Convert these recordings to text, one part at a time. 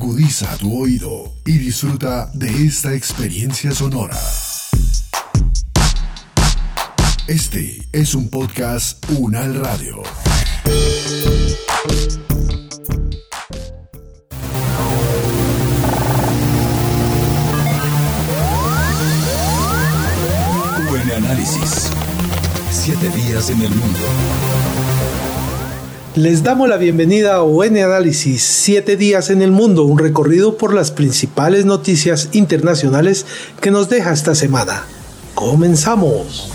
Agudiza tu oído y disfruta de esta experiencia sonora. Este es un podcast Unal Radio. Buen análisis. Siete días en el mundo. Les damos la bienvenida a UN Análisis, 7 días en el mundo, un recorrido por las principales noticias internacionales que nos deja esta semana. Comenzamos.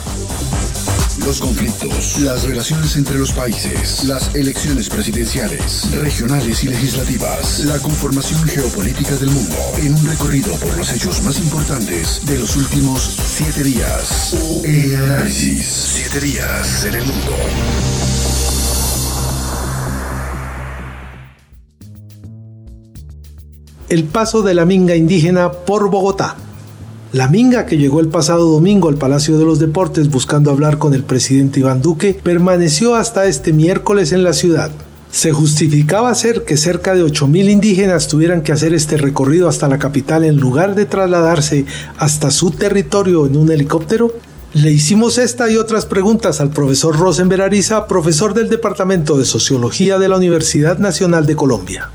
Los conflictos, las relaciones entre los países, las elecciones presidenciales, regionales y legislativas, la conformación geopolítica del mundo, en un recorrido por los hechos más importantes de los últimos siete días. UN Análisis, siete días en el mundo. El paso de la minga indígena por Bogotá. La minga que llegó el pasado domingo al Palacio de los Deportes buscando hablar con el presidente Iván Duque permaneció hasta este miércoles en la ciudad. Se justificaba ser que cerca de 8.000 indígenas tuvieran que hacer este recorrido hasta la capital en lugar de trasladarse hasta su territorio en un helicóptero. Le hicimos esta y otras preguntas al profesor Rosenberg Ariza, profesor del Departamento de Sociología de la Universidad Nacional de Colombia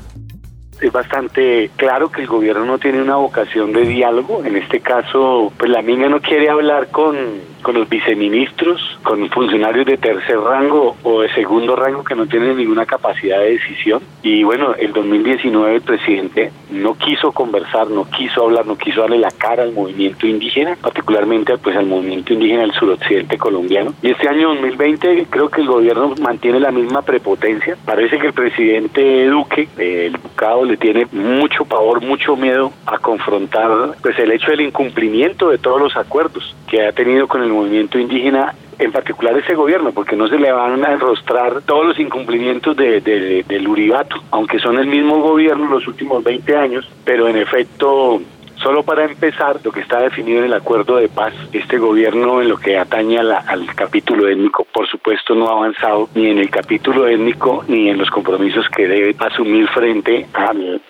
es bastante claro que el gobierno no tiene una vocación de diálogo. En este caso, pues la minga no quiere hablar con con los viceministros, con funcionarios de tercer rango o de segundo rango que no tienen ninguna capacidad de decisión. Y bueno, el 2019 el presidente no quiso conversar, no quiso hablar, no quiso darle la cara al movimiento indígena, particularmente pues al movimiento indígena del suroccidente colombiano. Y este año 2020 creo que el gobierno mantiene la misma prepotencia. Parece que el presidente Duque, el Ducado, le tiene mucho pavor, mucho miedo a confrontar pues el hecho del incumplimiento de todos los acuerdos que ha tenido con el movimiento indígena en particular ese gobierno, porque no se le van a enrostrar todos los incumplimientos de, del Uribato, aunque son el mismo gobierno los últimos 20 años, pero en efecto Solo para empezar, lo que está definido en el acuerdo de paz, este gobierno en lo que atañe al capítulo étnico, por supuesto, no ha avanzado ni en el capítulo étnico ni en los compromisos que debe asumir frente al,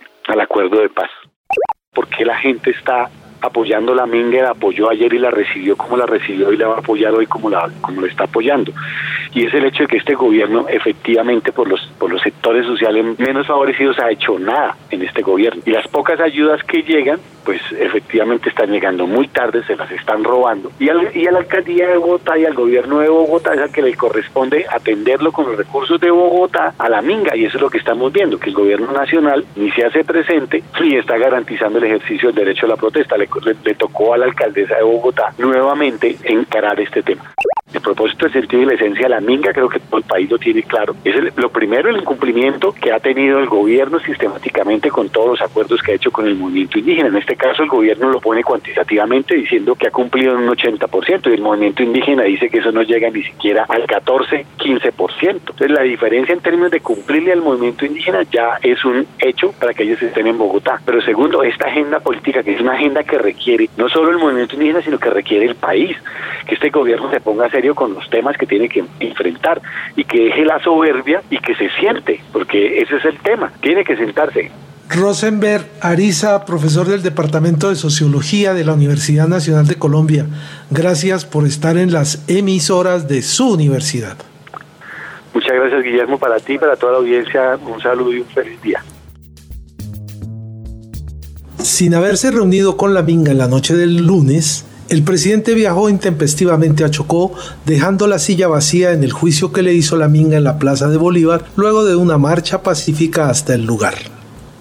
acuerdo de paz. ¿Por qué la gente está apoyando la Minga, la apoyó ayer y la recibió como la recibió y la va a apoyar hoy como la como lo está apoyando. Y es el hecho de que este gobierno efectivamente por los por los sectores sociales menos favorecidos ha hecho nada en este gobierno. Y las pocas ayudas que llegan, pues efectivamente están llegando muy tarde, se las están robando. Y, al, y a la alcaldía de Bogotá y al gobierno de Bogotá es a que le corresponde atenderlo con los recursos de Bogotá a la Minga. Y eso es lo que estamos viendo, que el gobierno nacional ni se hace presente ni está garantizando el ejercicio del derecho a la protesta. Le le, tocó a la alcaldesa de Bogotá nuevamente encarar este tema. El propósito, el sentido la esencia de la minga, creo que todo el país lo tiene claro. Es lo primero, el incumplimiento que ha tenido el gobierno sistemáticamente con todos los acuerdos que ha hecho con el movimiento indígena. En este caso, el gobierno lo pone cuantitativamente diciendo que ha cumplido un 80% y el movimiento indígena dice que eso no llega ni siquiera al 14, 15%. Entonces, la diferencia en términos de cumplirle al movimiento indígena ya es un hecho para que ellos estén en Bogotá. Pero segundo, esta agenda política, que es una agenda que requiere no solo el movimiento indígena, sino que requiere el país, que este gobierno se ponga a serio con los temas que tiene que enfrentar y que deje la soberbia y que se siente, porque ese es el tema, tiene que sentarse. Rosenberg Ariza, profesor del Departamento de Sociología de la Universidad Nacional de Colombia, gracias por estar en las emisoras de su universidad. Muchas gracias Guillermo, para ti, para toda la audiencia, un saludo y un feliz día. Sin haberse reunido con la Minga en la noche del lunes, el presidente viajó intempestivamente a Chocó, dejando la silla vacía en el juicio que le hizo la Minga en la Plaza de Bolívar luego de una marcha pacífica hasta el lugar.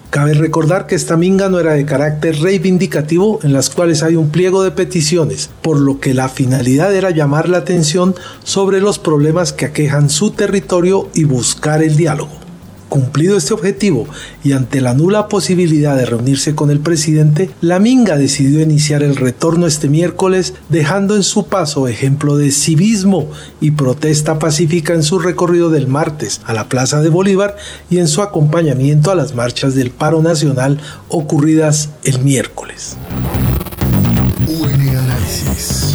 Cabe recordar que esta minga no era de carácter reivindicativo, en las cuales hay un pliego de peticiones, por lo que la finalidad era llamar la atención sobre los problemas que aquejan su territorio y buscar el diálogo. Cumplido este objetivo y ante la nula posibilidad de reunirse con el presidente, la Minga decidió iniciar el retorno este miércoles, dejando en su paso ejemplo de civismo y protesta pacífica en su recorrido del martes a la Plaza de Bolívar y en su acompañamiento a las marchas del paro nacional ocurridas el miércoles. UN Análisis.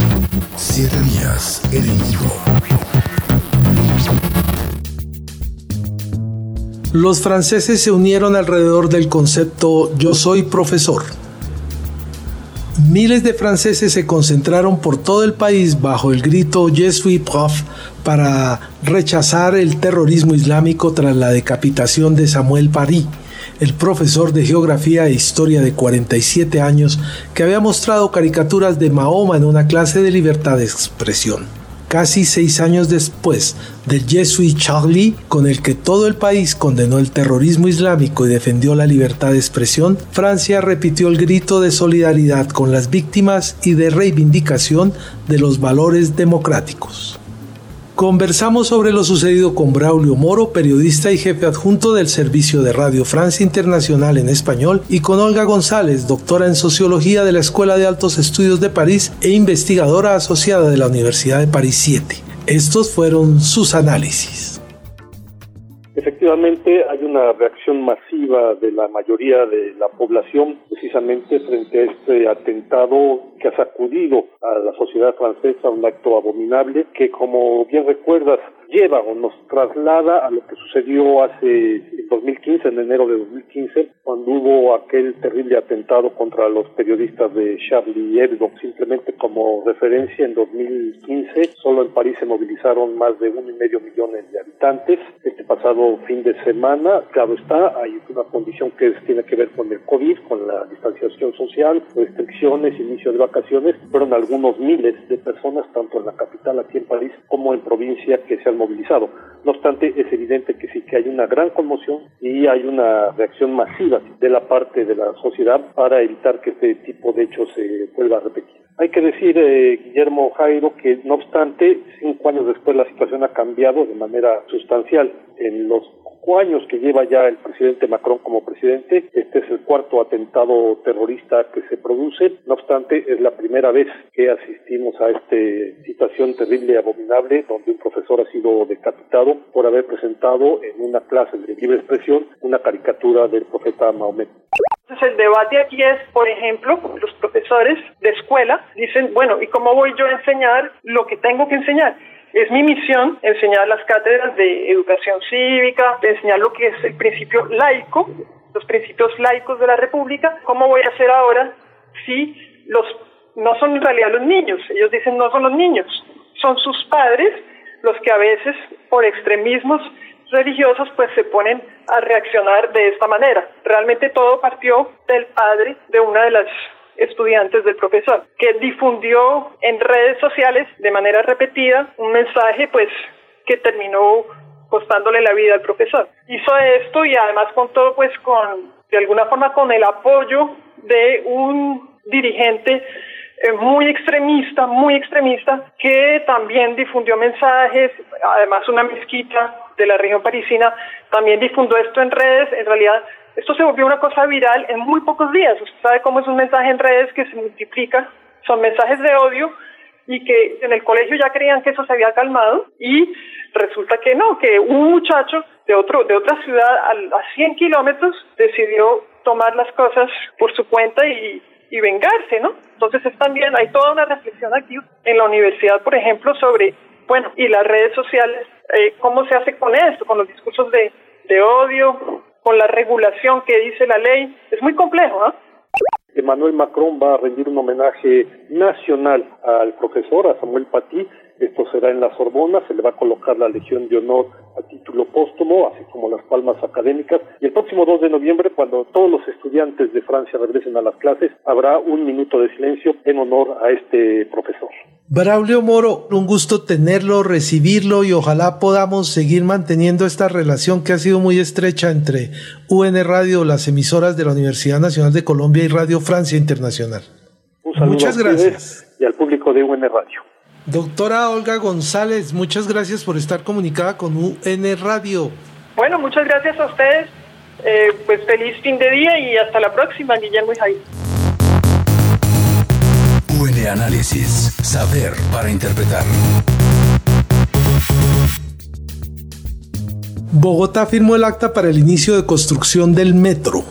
Siete días los franceses se unieron alrededor del concepto yo soy profesor. Miles de franceses se concentraron por todo el país bajo el grito Je suis prof para rechazar el terrorismo islámico tras la decapitación de Samuel Paris, el profesor de geografía e historia de 47 años que había mostrado caricaturas de Mahoma en una clase de libertad de expresión casi seis años después del Jesuit Charlie, con el que todo el país condenó el terrorismo islámico y defendió la libertad de expresión, Francia repitió el grito de solidaridad con las víctimas y de reivindicación de los valores democráticos. Conversamos sobre lo sucedido con Braulio Moro, periodista y jefe adjunto del servicio de Radio Francia Internacional en español, y con Olga González, doctora en sociología de la Escuela de Altos Estudios de París e investigadora asociada de la Universidad de París 7. Estos fueron sus análisis. Efectivamente, hay una reacción masiva de la mayoría de la población precisamente frente a este atentado que ha sacudido a la sociedad francesa, un acto abominable que, como bien recuerdas, lleva o nos traslada a lo que sucedió hace 2015, en enero de 2015, cuando hubo aquel terrible atentado contra los periodistas de Charlie Hebdo. Simplemente como referencia, en 2015 solo en París se movilizaron más de un y medio millones de habitantes. Este pasado fin de semana, claro está, hay una condición que tiene que ver con el COVID, con la distanciación social, restricciones, inicio de vacaciones, fueron algunos miles de personas, tanto en la capital, aquí en París, como en provincia, que se han movilizado. No obstante, es evidente que sí que hay una gran conmoción y hay una reacción masiva de la parte de la sociedad para evitar que este tipo de hechos se vuelva a repetir. Hay que decir, eh, Guillermo Jairo, que no obstante, cinco años después la situación ha cambiado de manera sustancial. En los años que lleva ya el presidente Macron como presidente. Este es el cuarto atentado terrorista que se produce. No obstante, es la primera vez que asistimos a esta situación terrible y abominable donde un profesor ha sido decapitado por haber presentado en una clase de libre expresión una caricatura del profeta Mahomet. Entonces el debate aquí es, por ejemplo, los profesores de escuela dicen, bueno, ¿y cómo voy yo a enseñar lo que tengo que enseñar? Es mi misión enseñar las cátedras de educación cívica, de enseñar lo que es el principio laico, los principios laicos de la República. ¿Cómo voy a hacer ahora si los no son en realidad los niños? Ellos dicen no son los niños, son sus padres los que a veces por extremismos religiosos pues se ponen a reaccionar de esta manera. Realmente todo partió del padre de una de las estudiantes del profesor, que difundió en redes sociales de manera repetida un mensaje pues que terminó costándole la vida al profesor. Hizo esto y además contó pues con de alguna forma con el apoyo de un dirigente eh, muy extremista, muy extremista, que también difundió mensajes, además una mezquita de la región parisina también difundió esto en redes, en realidad esto se volvió una cosa viral en muy pocos días. Usted sabe cómo es un mensaje en redes que se multiplica. Son mensajes de odio y que en el colegio ya creían que eso se había calmado y resulta que no, que un muchacho de otro de otra ciudad a, a 100 kilómetros decidió tomar las cosas por su cuenta y, y vengarse, ¿no? Entonces es también, hay toda una reflexión aquí en la universidad, por ejemplo, sobre, bueno, y las redes sociales, eh, cómo se hace con esto, con los discursos de, de odio, con la regulación que dice la ley. Es muy complejo, ¿no? Emmanuel Macron va a rendir un homenaje nacional al profesor, a Samuel Paty. Esto será en la Sorbona, se le va a colocar la Legión de Honor a título póstumo, así como las palmas académicas. Y el próximo 2 de noviembre, cuando todos los estudiantes de Francia regresen a las clases, habrá un minuto de silencio en honor a este profesor. Braulio Moro, un gusto tenerlo, recibirlo y ojalá podamos seguir manteniendo esta relación que ha sido muy estrecha entre UN Radio, las emisoras de la Universidad Nacional de Colombia y Radio Francia Internacional. muchas gracias. Y al público de UN Radio. Doctora Olga González, muchas gracias por estar comunicada con UN Radio. Bueno, muchas gracias a ustedes. Eh, pues feliz fin de día y hasta la próxima, Guillermo y Jaime. UN Análisis. Saber para interpretar. Bogotá firmó el acta para el inicio de construcción del metro.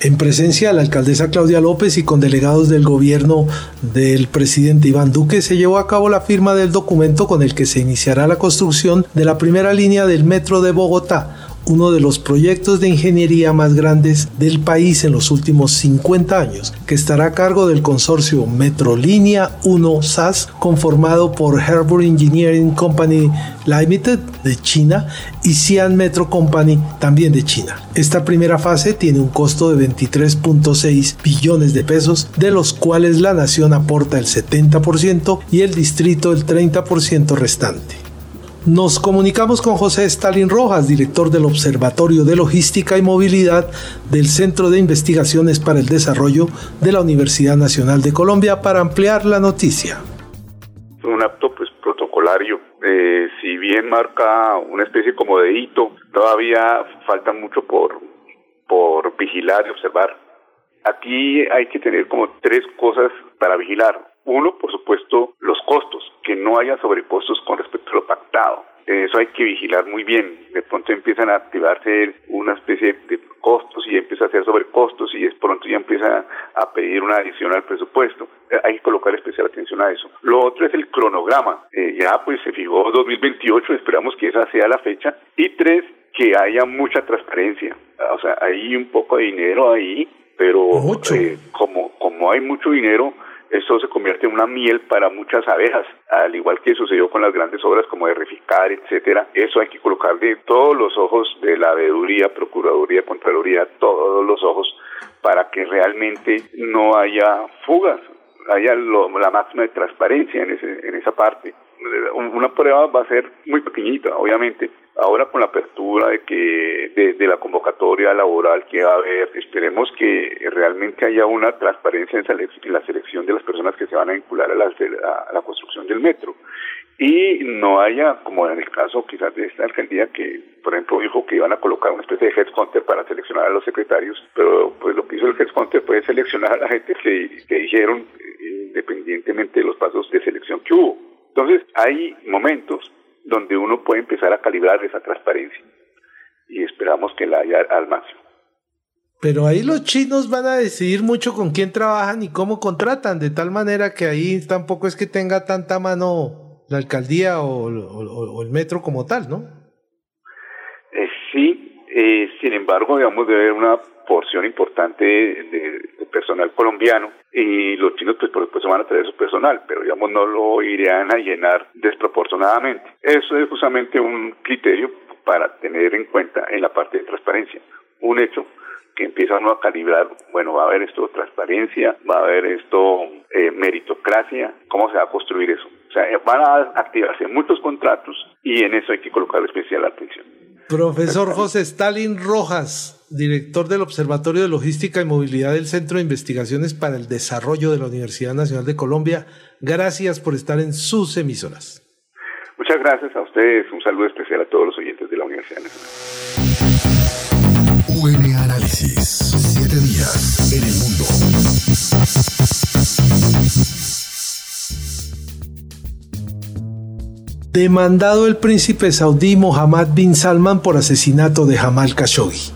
En presencia de la alcaldesa Claudia López y con delegados del gobierno del presidente Iván Duque, se llevó a cabo la firma del documento con el que se iniciará la construcción de la primera línea del metro de Bogotá, uno de los proyectos de ingeniería más grandes del país en los últimos 50 años, que estará a cargo del consorcio Metrolínea 1 SAS, conformado por Herbert Engineering Company Limited de China y Xi'an Metro Company también de China. Esta primera fase tiene un costo de 23.6 billones de pesos, de los cuales la nación aporta el 70% y el distrito el 30% restante. Nos comunicamos con José Stalin Rojas, director del Observatorio de Logística y Movilidad del Centro de Investigaciones para el Desarrollo de la Universidad Nacional de Colombia, para ampliar la noticia. Un acto pues, protocolario, eh, si bien marca una especie como de hito, todavía falta mucho por, por vigilar y observar. Aquí hay que tener como tres cosas para vigilar. Uno, por supuesto, los costos, que no haya sobrecostos con respecto a lo pactado. Eso hay que vigilar muy bien. De pronto empiezan a activarse una especie de costos y empieza a hacer sobrecostos y de pronto ya empieza a pedir una adición al presupuesto. Eh, hay que colocar especial atención a eso. Lo otro es el cronograma. Eh, ya pues se fijó 2028, esperamos que esa sea la fecha. Y tres, que haya mucha transparencia. O sea, hay un poco de dinero ahí, pero eh, como, como hay mucho dinero, esto se convierte en una miel para muchas abejas, al igual que sucedió con las grandes obras como de Reficar, etcétera. Eso hay que colocarle todos los ojos de la veeduría, procuraduría, contraloría, todos los ojos para que realmente no haya fugas, haya la máxima de transparencia en, ese, en esa parte. Una prueba va a ser muy pequeñita, obviamente, Ahora con la apertura de que de, la convocatoria laboral que va a haber, esperemos que realmente haya una transparencia en, la selección de las personas que se van a vincular a la, a construcción del metro y no haya, como en el caso quizás de esta alcaldía, que por ejemplo dijo que iban a colocar una especie de headhunter para seleccionar a los secretarios, pero pues lo que hizo el headhunter fue seleccionar a la gente que, que dijeron independientemente de los pasos de selección que hubo. Entonces hay momentos donde uno puede empezar a calibrar esa transparencia y esperamos que la haya al máximo. Pero ahí los chinos van a decidir mucho con quién trabajan y cómo contratan, de tal manera que ahí tampoco es que tenga tanta mano la alcaldía o, el metro como tal, ¿no? Eh, sí, eh, sin embargo, digamos, debe haber una porción importante de, personal colombiano y los chinos pues por supuesto van a traer su personal, pero digamos no lo irían a llenar desproporcionadamente. Eso es justamente un criterio para tener en cuenta en la parte de transparencia. Un hecho que empieza uno a calibrar, bueno, va a haber esto transparencia, va a haber esto eh, meritocracia, ¿cómo se va a construir eso? O sea, van a activarse muchos contratos y en eso hay que colocar especial atención. Profesor José Stalin Rojas, director del Observatorio de Logística y Movilidad del Centro de Investigaciones para el Desarrollo de la Universidad Nacional de Colombia, gracias por estar en sus emisoras. Muchas gracias a ustedes. Un saludo especial a todos los oyentes de la Universidad Nacional. UN Análisis. Siete días en el mundo. Demandado el príncipe saudí Mohammed bin Salman por asesinato de Jamal Khashoggi.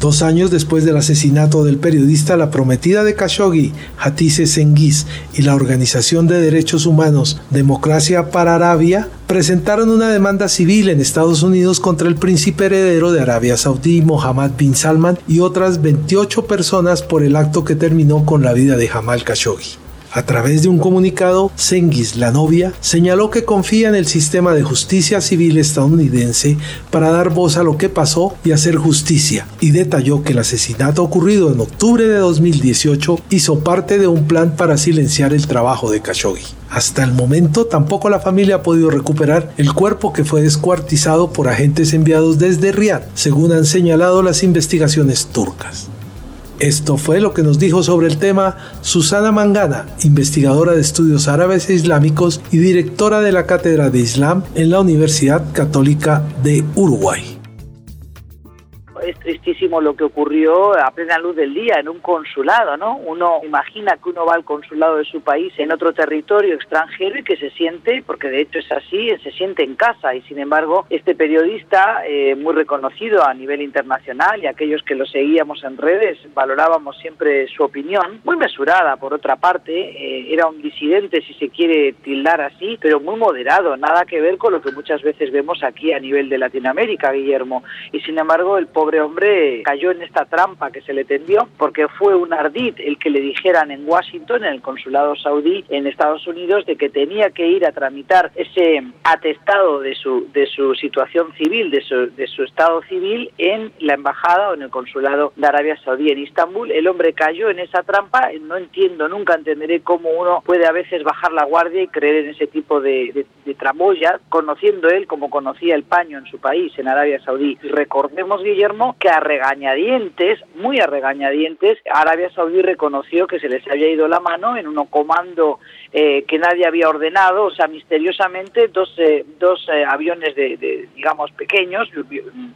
Dos años después del asesinato del periodista La Prometida de Khashoggi, Hatise Sengiz y la Organización de Derechos Humanos Democracia para Arabia presentaron una demanda civil en Estados Unidos contra el príncipe heredero de Arabia Saudí, Mohammed bin Salman, y otras 28 personas por el acto que terminó con la vida de Jamal Khashoggi. A través de un comunicado, Sengiz, la novia, señaló que confía en el sistema de justicia civil estadounidense para dar voz a lo que pasó y hacer justicia, y detalló que el asesinato ocurrido en octubre de 2018 hizo parte de un plan para silenciar el trabajo de Khashoggi. Hasta el momento tampoco la familia ha podido recuperar el cuerpo que fue descuartizado por agentes enviados desde Riyadh, según han señalado las investigaciones turcas. Esto fue lo que nos dijo sobre el tema Susana Mangana, investigadora de estudios árabes e islámicos y directora de la Cátedra de Islam en la Universidad Católica de Uruguay. Lo que ocurrió a plena luz del día en un consulado, ¿no? Uno imagina que uno va al consulado de su país en otro territorio extranjero y que se siente, porque de hecho es así, se siente en casa y sin embargo este periodista eh, muy reconocido a nivel internacional y aquellos que lo seguíamos en redes valorábamos siempre su opinión, muy mesurada por otra parte, eh, era un disidente si se quiere tildar así, pero muy moderado, nada que ver con lo que muchas veces vemos aquí a nivel de Latinoamérica, Guillermo. Y sin embargo, el pobre hombre cayó en esta trampa que se le tendió porque fue un ardid el que le dijeran en Washington, en el consulado saudí en Estados Unidos, de que tenía que ir a tramitar ese atestado de su, de su situación civil, de su, de su estado civil en la embajada o en el consulado de Arabia Saudí en Istambul. El hombre cayó en esa trampa. No entiendo, nunca entenderé cómo uno puede a veces bajar la guardia y creer en ese tipo de, de, de conociendo él como conocía el paño en su país, en Arabia Saudí. Recordemos, Guillermo, que a regañadientes, muy a regañadientes, Arabia Saudí reconoció que se les había ido la mano en un comando eh, que nadie había ordenado, o sea, misteriosamente dos, eh, dos eh, aviones de, de, digamos, pequeños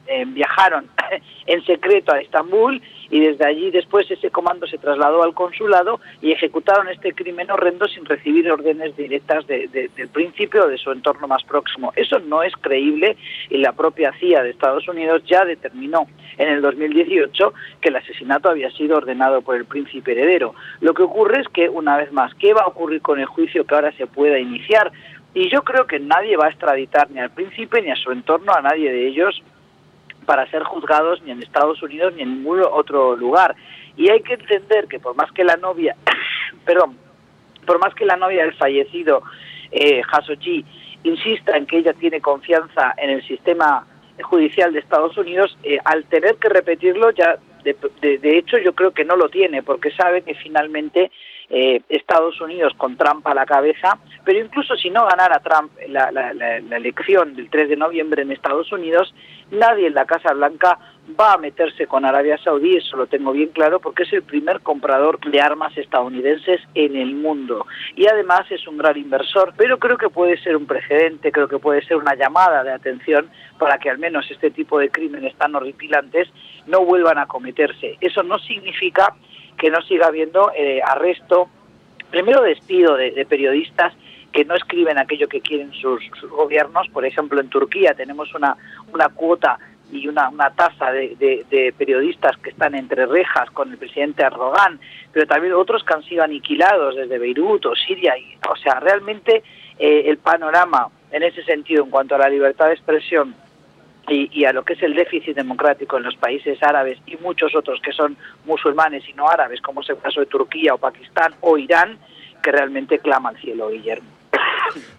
eh, viajaron en secreto a Estambul y desde allí después ese comando se trasladó al consulado y ejecutaron este crimen horrendo sin recibir órdenes directas de, de, del principio o de su entorno más próximo. Eso no es creíble y la propia CIA de Estados Unidos ya determinó en el 2018 que el asesinato había sido ordenado por el príncipe heredero. Lo que ocurre es que, una vez más, ¿qué va a ocurrir con juicio que ahora se pueda iniciar? Y yo creo que nadie va a extraditar ni al príncipe ni a su entorno, a nadie de ellos, para ser juzgados ni en Estados Unidos ni en ningún otro lugar. Y hay que entender que por más que la novia, perdón, por más que la novia del fallecido eh, insista en que ella tiene confianza en el sistema judicial de Estados Unidos, eh, al tener que repetirlo ya de, de, de, hecho yo creo que no lo tiene porque sabe que finalmente eh, Estados Unidos con Trump a la cabeza, pero incluso si no ganara Trump la, la, la, elección del 3 de noviembre en Estados Unidos, nadie en la Casa Blanca va a meterse con Arabia Saudí, eso lo tengo bien claro, porque es el primer comprador de armas estadounidenses en el mundo. Y además es un gran inversor, pero creo que puede ser un precedente, creo que puede ser una llamada de atención para que al menos este tipo de crímenes tan horripilantes no vuelvan a cometerse. Eso no significa que no siga habiendo eh, arresto, primero despido de, de, periodistas que no escriben aquello que quieren sus, sus, gobiernos. Por ejemplo, en Turquía tenemos una, una cuota y una, una tasa de, de, periodistas que están entre rejas con el presidente Erdogan, pero también otros que han sido aniquilados desde Beirut o Siria. Y, o sea, realmente eh, el panorama en ese sentido, en cuanto a la libertad de expresión y, y, a lo que es el déficit democrático en los países árabes y muchos otros que son musulmanes y no árabes, como es el caso de Turquía o Pakistán o Irán, que realmente clama al cielo, Guillermo.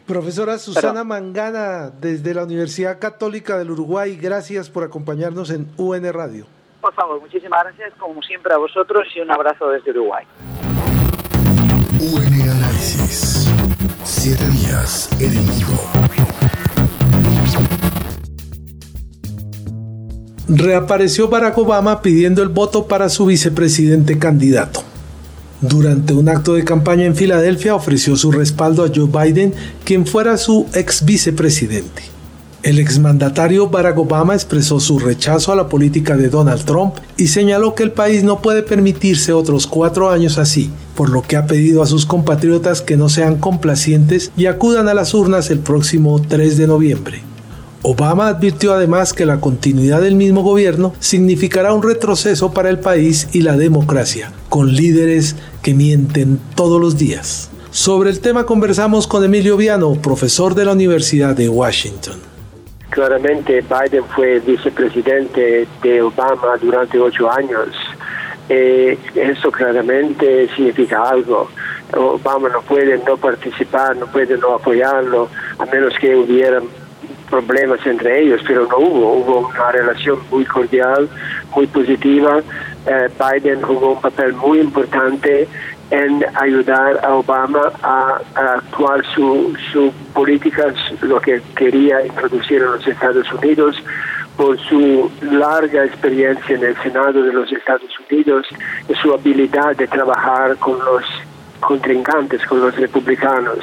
Profesora Susana Pero, Mangana, desde la Universidad Católica del Uruguay, gracias por acompañarnos en UN Radio. Por favor, muchísimas gracias, como siempre, a vosotros y un abrazo desde Uruguay. UN Análisis. Siete días en reapareció Barack Obama pidiendo el voto para su vicepresidente candidato. Durante un acto de campaña en Filadelfia ofreció su respaldo a Joe Biden, quien fuera su ex vicepresidente. El exmandatario Barack Obama expresó su rechazo a la política de Donald Trump y señaló que el país no puede permitirse otros cuatro años así, por lo que ha pedido a sus compatriotas que no sean complacientes y acudan a las urnas el próximo 3 de noviembre. Obama advirtió además que la continuidad del mismo gobierno significará un retroceso para el país y la democracia, con líderes que mienten todos los días. Sobre el tema conversamos con Emilio Viano, profesor de la Universidad de Washington. Claramente Biden fue vicepresidente de Obama durante ocho años. Eh, eso claramente significa algo. Obama no puede no participar, no puede no apoyarlo, a menos que hubiera problemas entre ellos, pero no hubo, hubo una relación muy cordial, muy positiva. Eh, Biden jugó un papel muy importante en ayudar a Obama a, actuar su, su política, lo que quería introducir en los Estados Unidos por su larga experiencia en el Senado de los Estados Unidos y su habilidad de trabajar con los contrincantes con los republicanos.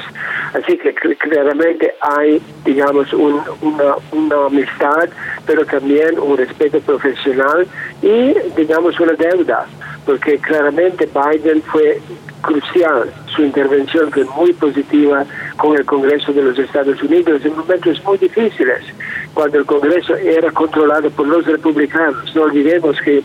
Así que claramente hay, digamos, una, una amistad, pero también un respeto profesional y, digamos, una deuda, porque claramente Biden fue crucial, su intervención fue muy positiva con el Congreso de los Estados Unidos en momentos muy difíciles, cuando el Congreso era controlado por los republicanos. No olvidemos que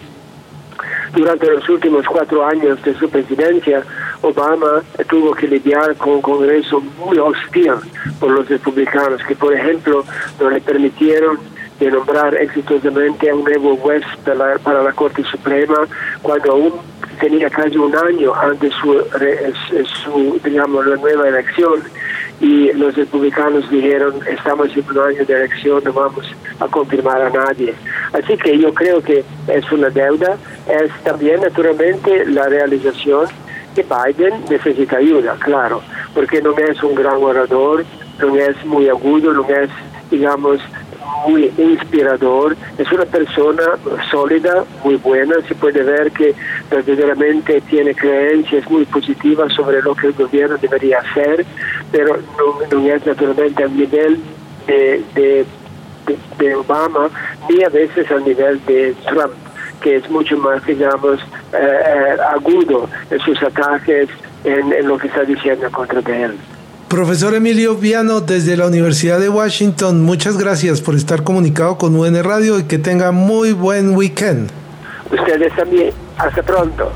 durante los últimos cuatro años de su presidencia, Obama tuvo que lidiar con un Congreso muy hostil por los republicanos, que por ejemplo no le permitieron nombrar exitosamente a un nuevo juez para la, Corte Suprema cuando aún tenía casi un año antes su, su digamos la nueva elección. Y los republicanos dijeron estamos en un año de elección no vamos a confirmar a nadie así que yo creo que es una deuda. Es también naturalmente la realización que Biden necesita ayuda claro porque no es un gran orador no es muy agudo no es digamos muy inspirador, es una persona sólida, muy buena, se puede ver que verdaderamente tiene creencias muy positivas sobre lo que el gobierno debería hacer, pero no, es naturalmente al nivel de, de, Obama ni a veces al nivel de Trump que es mucho más, digamos, eh, eh, agudo en sus ataques en, en lo que está diciendo contra él. Profesor Emilio Viano, desde la Universidad de Washington, muchas gracias por estar comunicado con UN Radio y que tenga muy buen weekend. Ustedes también. Hasta pronto.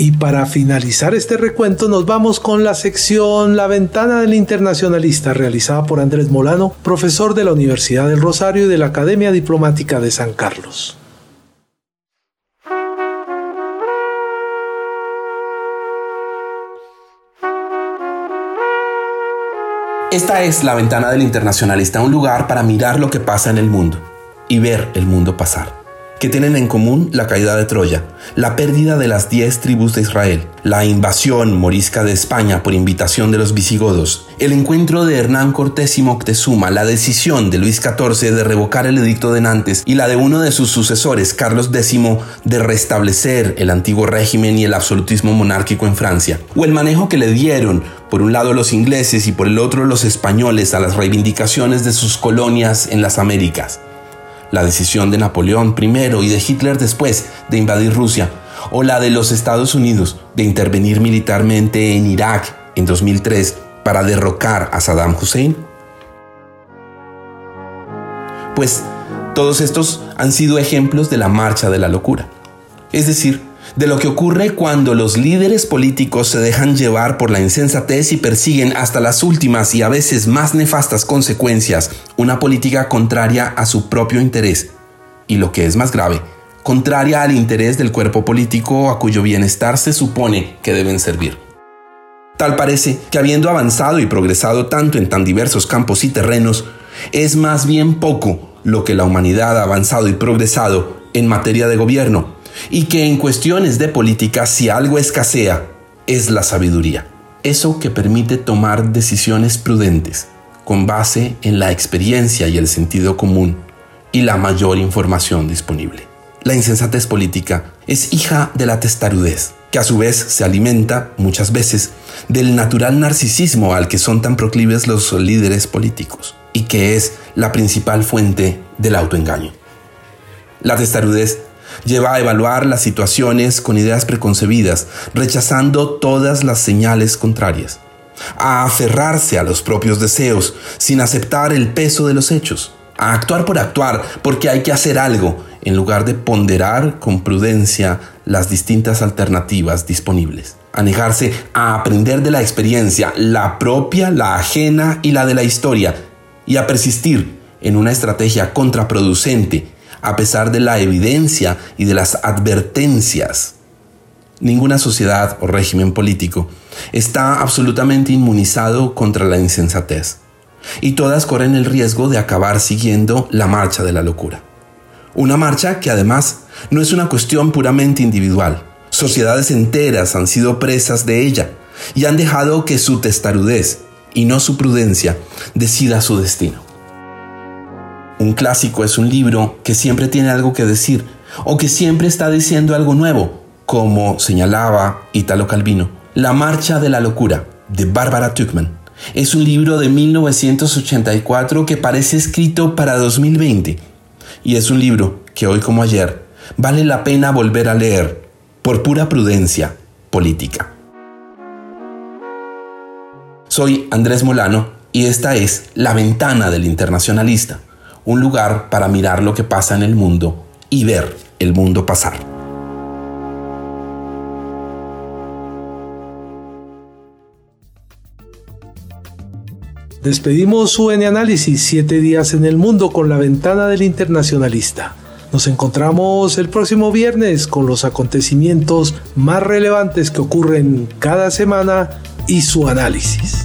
Y para finalizar este recuento nos vamos con la sección La ventana del internacionalista realizada por Andrés Molano, profesor de la Universidad del Rosario y de la Academia Diplomática de San Carlos. Esta es la ventana del internacionalista, un lugar para mirar lo que pasa en el mundo y ver el mundo pasar que tienen en común la caída de Troya, la pérdida de las diez tribus de Israel, la invasión morisca de España por invitación de los visigodos, el encuentro de Hernán Cortés y Moctezuma, la decisión de Luis XIV de revocar el edicto de Nantes y la de uno de sus sucesores, Carlos X, de restablecer el antiguo régimen y el absolutismo monárquico en Francia, o el manejo que le dieron por un lado los ingleses y por el otro los españoles a las reivindicaciones de sus colonias en las Américas la decisión de Napoleón primero y de Hitler después de invadir Rusia, o la de los Estados Unidos de intervenir militarmente en Irak en 2003 para derrocar a Saddam Hussein? Pues todos estos han sido ejemplos de la marcha de la locura. Es decir, de lo que ocurre cuando los líderes políticos se dejan llevar por la insensatez y persiguen hasta las últimas y a veces más nefastas consecuencias una política contraria a su propio interés. Y lo que es más grave, contraria al interés del cuerpo político a cuyo bienestar se supone que deben servir. Tal parece que habiendo avanzado y progresado tanto en tan diversos campos y terrenos, es más bien poco lo que la humanidad ha avanzado y progresado en materia de gobierno, y que en cuestiones de política si algo escasea es la sabiduría. Eso que permite tomar decisiones prudentes con base en la experiencia y el sentido común y la mayor información disponible. La insensatez política es hija de la testarudez, que a su vez se alimenta muchas veces del natural narcisismo al que son tan proclives los líderes políticos y que es la principal fuente del autoengaño. La testarudez lleva a evaluar las situaciones con ideas preconcebidas, rechazando todas las señales contrarias, a aferrarse a los propios deseos sin aceptar el peso de los hechos, a actuar por actuar porque hay que hacer algo en lugar de ponderar con prudencia las distintas alternativas disponibles, a negarse a aprender de la experiencia, la propia, la ajena y la de la historia, y a persistir en una estrategia contraproducente a pesar de la evidencia y de las advertencias. Ninguna sociedad o régimen político está absolutamente inmunizado contra la insensatez, y todas corren el riesgo de acabar siguiendo la marcha de la locura. Una marcha que además no es una cuestión puramente individual. Sociedades enteras han sido presas de ella y han dejado que su testarudez y no su prudencia decida su destino. Un clásico es un libro que siempre tiene algo que decir, o que siempre está diciendo algo nuevo, como señalaba Italo Calvino. La Marcha de la Locura, de Barbara Tuchman. Es un libro de 1984 que parece escrito para 2020. Y es un libro que hoy como ayer vale la pena volver a leer por pura prudencia política. Soy Andrés Molano y esta es La Ventana del Internacionalista, un lugar para mirar lo que pasa en el mundo y ver el mundo pasar. Despedimos UN Análisis, siete días en el mundo con la ventana del internacionalista. Nos encontramos el próximo viernes con los acontecimientos más relevantes que ocurren cada semana y su análisis.